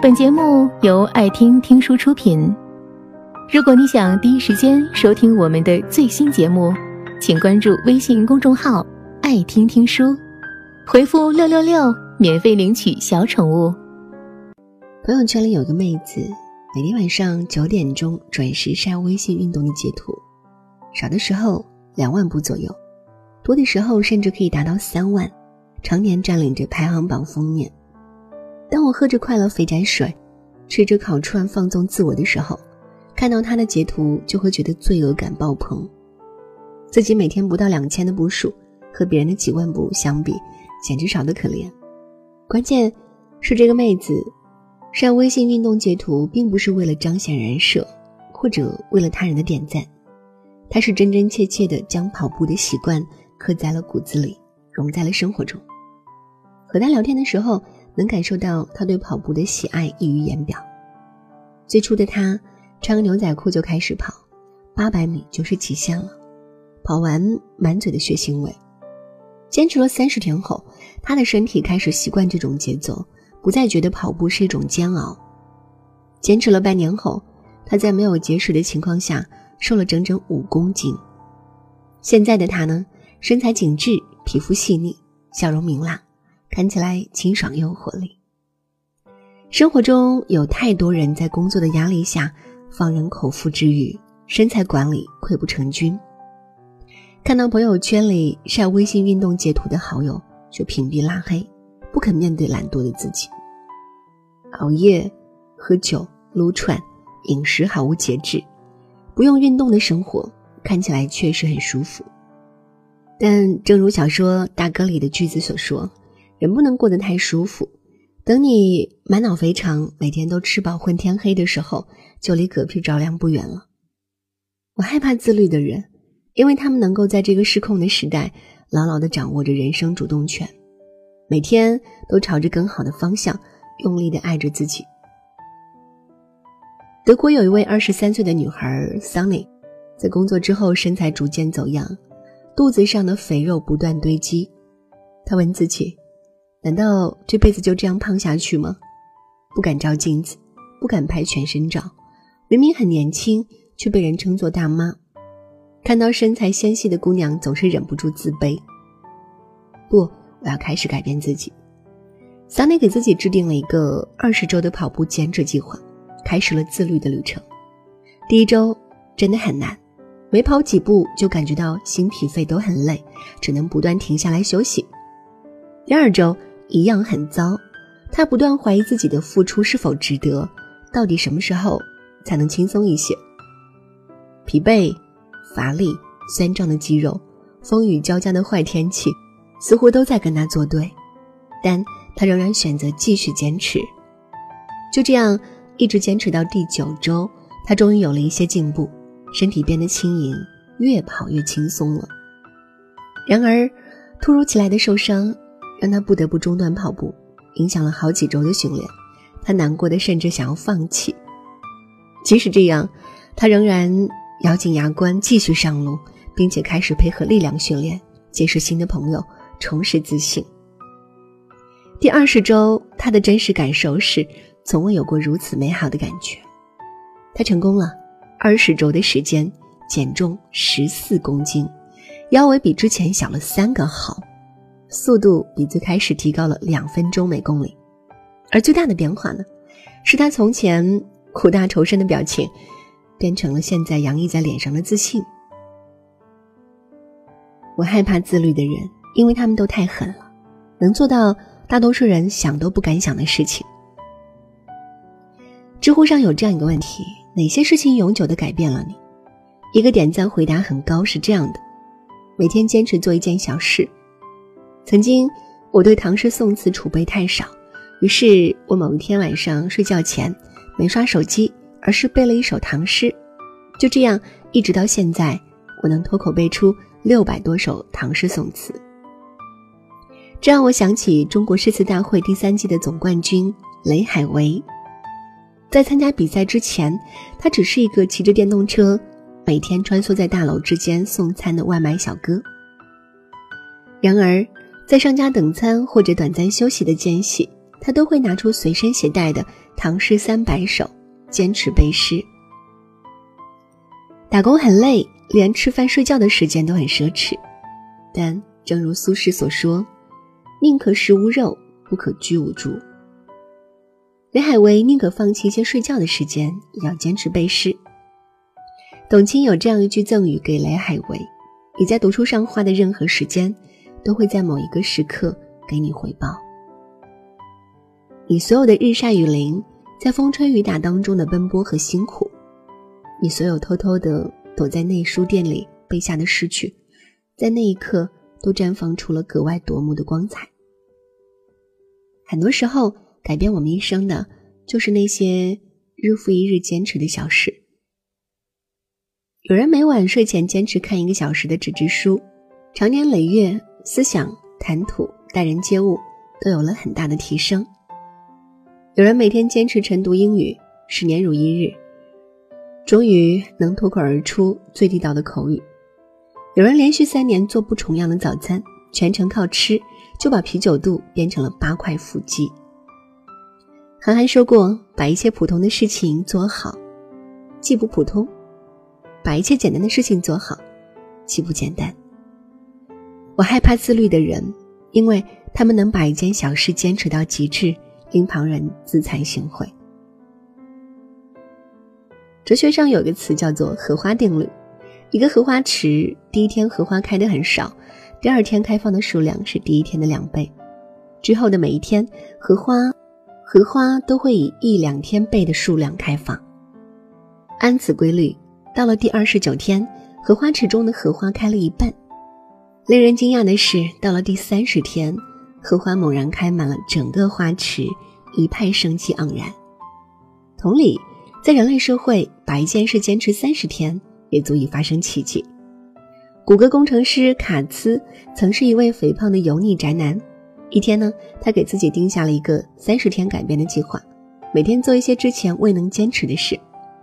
本节目由爱听听书出品。如果你想第一时间收听我们的最新节目，请关注微信公众号“爱听听书”，回复“六六六”免费领取小宠物。朋友圈里有个妹子，每天晚上九点钟准时晒微信运动的截图，少的时候两万步左右，多的时候甚至可以达到三万，常年占领着排行榜封面。当我喝着快乐肥宅水，吃着烤串放纵自我的时候，看到他的截图就会觉得罪恶感爆棚。自己每天不到两千的步数，和别人的几万步相比，简直少得可怜。关键是这个妹子晒微信运动截图，并不是为了彰显人设，或者为了他人的点赞，她是真真切切的将跑步的习惯刻在了骨子里，融在了生活中。和他聊天的时候。能感受到他对跑步的喜爱溢于言表。最初的他，穿个牛仔裤就开始跑，八百米就是极限了。跑完满嘴的血腥味。坚持了三十天后，他的身体开始习惯这种节奏，不再觉得跑步是一种煎熬。坚持了半年后，他在没有节食的情况下瘦了整整五公斤。现在的他呢，身材紧致，皮肤细腻，笑容明朗。看起来清爽又活力。生活中有太多人在工作的压力下放任口腹之欲，身材管理溃不成军。看到朋友圈里晒微信运动截图的好友，就屏蔽拉黑，不肯面对懒惰的自己。熬夜、喝酒、撸串，饮食毫无节制，不用运动的生活看起来确实很舒服。但正如小说《大哥》里的句子所说。人不能过得太舒服，等你满脑肥肠，每天都吃饱混天黑的时候，就离嗝屁着凉不远了。我害怕自律的人，因为他们能够在这个失控的时代，牢牢地掌握着人生主动权，每天都朝着更好的方向，用力地爱着自己。德国有一位二十三岁的女孩 Sunny，在工作之后身材逐渐走样，肚子上的肥肉不断堆积，她问自己。难道这辈子就这样胖下去吗？不敢照镜子，不敢拍全身照，明明很年轻，却被人称作大妈。看到身材纤细的姑娘，总是忍不住自卑。不，我要开始改变自己。桑尼给自己制定了一个二十周的跑步减脂计划，开始了自律的旅程。第一周真的很难，没跑几步就感觉到心脾肺都很累，只能不断停下来休息。第二周。一样很糟，他不断怀疑自己的付出是否值得，到底什么时候才能轻松一些？疲惫、乏力、酸胀的肌肉，风雨交加的坏天气，似乎都在跟他作对，但他仍然选择继续坚持。就这样，一直坚持到第九周，他终于有了一些进步，身体变得轻盈，越跑越轻松了。然而，突如其来的受伤。让他不得不中断跑步，影响了好几周的训练。他难过的甚至想要放弃。即使这样，他仍然咬紧牙关继续上路，并且开始配合力量训练，结识新的朋友，重拾自信。第二十周，他的真实感受是从未有过如此美好的感觉。他成功了，二十周的时间减重十四公斤，腰围比之前小了三个号。速度比最开始提高了两分钟每公里，而最大的变化呢，是他从前苦大仇深的表情，变成了现在洋溢在脸上的自信。我害怕自律的人，因为他们都太狠了，能做到大多数人想都不敢想的事情。知乎上有这样一个问题：哪些事情永久的改变了你？一个点赞回答很高，是这样的：每天坚持做一件小事。曾经，我对唐诗宋词储备太少，于是我某一天晚上睡觉前没刷手机，而是背了一首唐诗。就这样，一直到现在，我能脱口背出六百多首唐诗宋词。这让我想起中国诗词大会第三季的总冠军雷海为。在参加比赛之前，他只是一个骑着电动车，每天穿梭在大楼之间送餐的外卖小哥。然而，在商家等餐或者短暂休息的间隙，他都会拿出随身携带的《唐诗三百首》，坚持背诗。打工很累，连吃饭睡觉的时间都很奢侈。但正如苏轼所说：“宁可食无肉，不可居无竹。”雷海为宁可放弃一些睡觉的时间，也要坚持背诗。董卿有这样一句赠语给雷海为：“你在读书上花的任何时间，都会在某一个时刻给你回报。你所有的日晒雨淋，在风吹雨打当中的奔波和辛苦，你所有偷偷的躲在内书店里背下的诗句，在那一刻都绽放出了格外夺目的光彩。很多时候，改变我们一生的，就是那些日复一日坚持的小事。”有人每晚睡前坚持看一个小时的纸质书，长年累月，思想、谈吐、待人接物都有了很大的提升。有人每天坚持晨读英语，十年如一日，终于能脱口而出最地道的口语。有人连续三年做不重样的早餐，全程靠吃就把啤酒肚变成了八块腹肌。韩寒说过：“把一切普通的事情做好，既不普通。”把一切简单的事情做好，岂不简单？我害怕自律的人，因为他们能把一件小事坚持到极致，令旁人自惭形秽。哲学上有个词叫做“荷花定律”，一个荷花池，第一天荷花开的很少，第二天开放的数量是第一天的两倍，之后的每一天，荷花，荷花都会以一两天倍的数量开放。按此规律。到了第二十九天，荷花池中的荷花开了一半。令人惊讶的是，到了第三十天，荷花猛然开满了整个花池，一派生机盎然。同理，在人类社会，把一件事坚持三十天，也足以发生奇迹。谷歌工程师卡兹曾是一位肥胖的油腻宅男。一天呢，他给自己定下了一个三十天改变的计划，每天做一些之前未能坚持的事。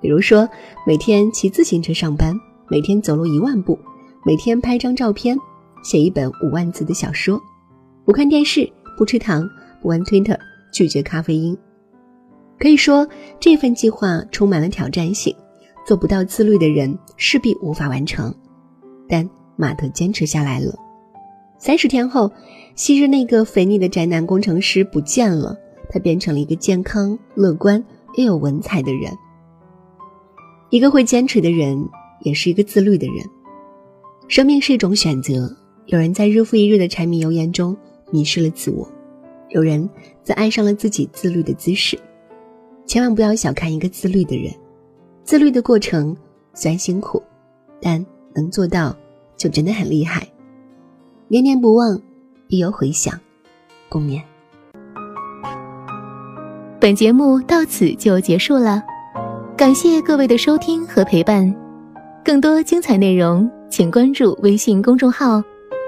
比如说，每天骑自行车上班，每天走路一万步，每天拍张照片，写一本五万字的小说，不看电视，不吃糖，不玩 Twitter，拒绝咖啡因。可以说，这份计划充满了挑战性，做不到自律的人势必无法完成。但马特坚持下来了。三十天后，昔日那个肥腻的宅男工程师不见了，他变成了一个健康、乐观又有文采的人。一个会坚持的人，也是一个自律的人。生命是一种选择，有人在日复一日的柴米油盐中迷失了自我，有人则爱上了自己自律的姿势。千万不要小看一个自律的人，自律的过程虽然辛苦，但能做到就真的很厉害。念念不忘，必有回响。共勉。本节目到此就结束了。感谢各位的收听和陪伴，更多精彩内容请关注微信公众号“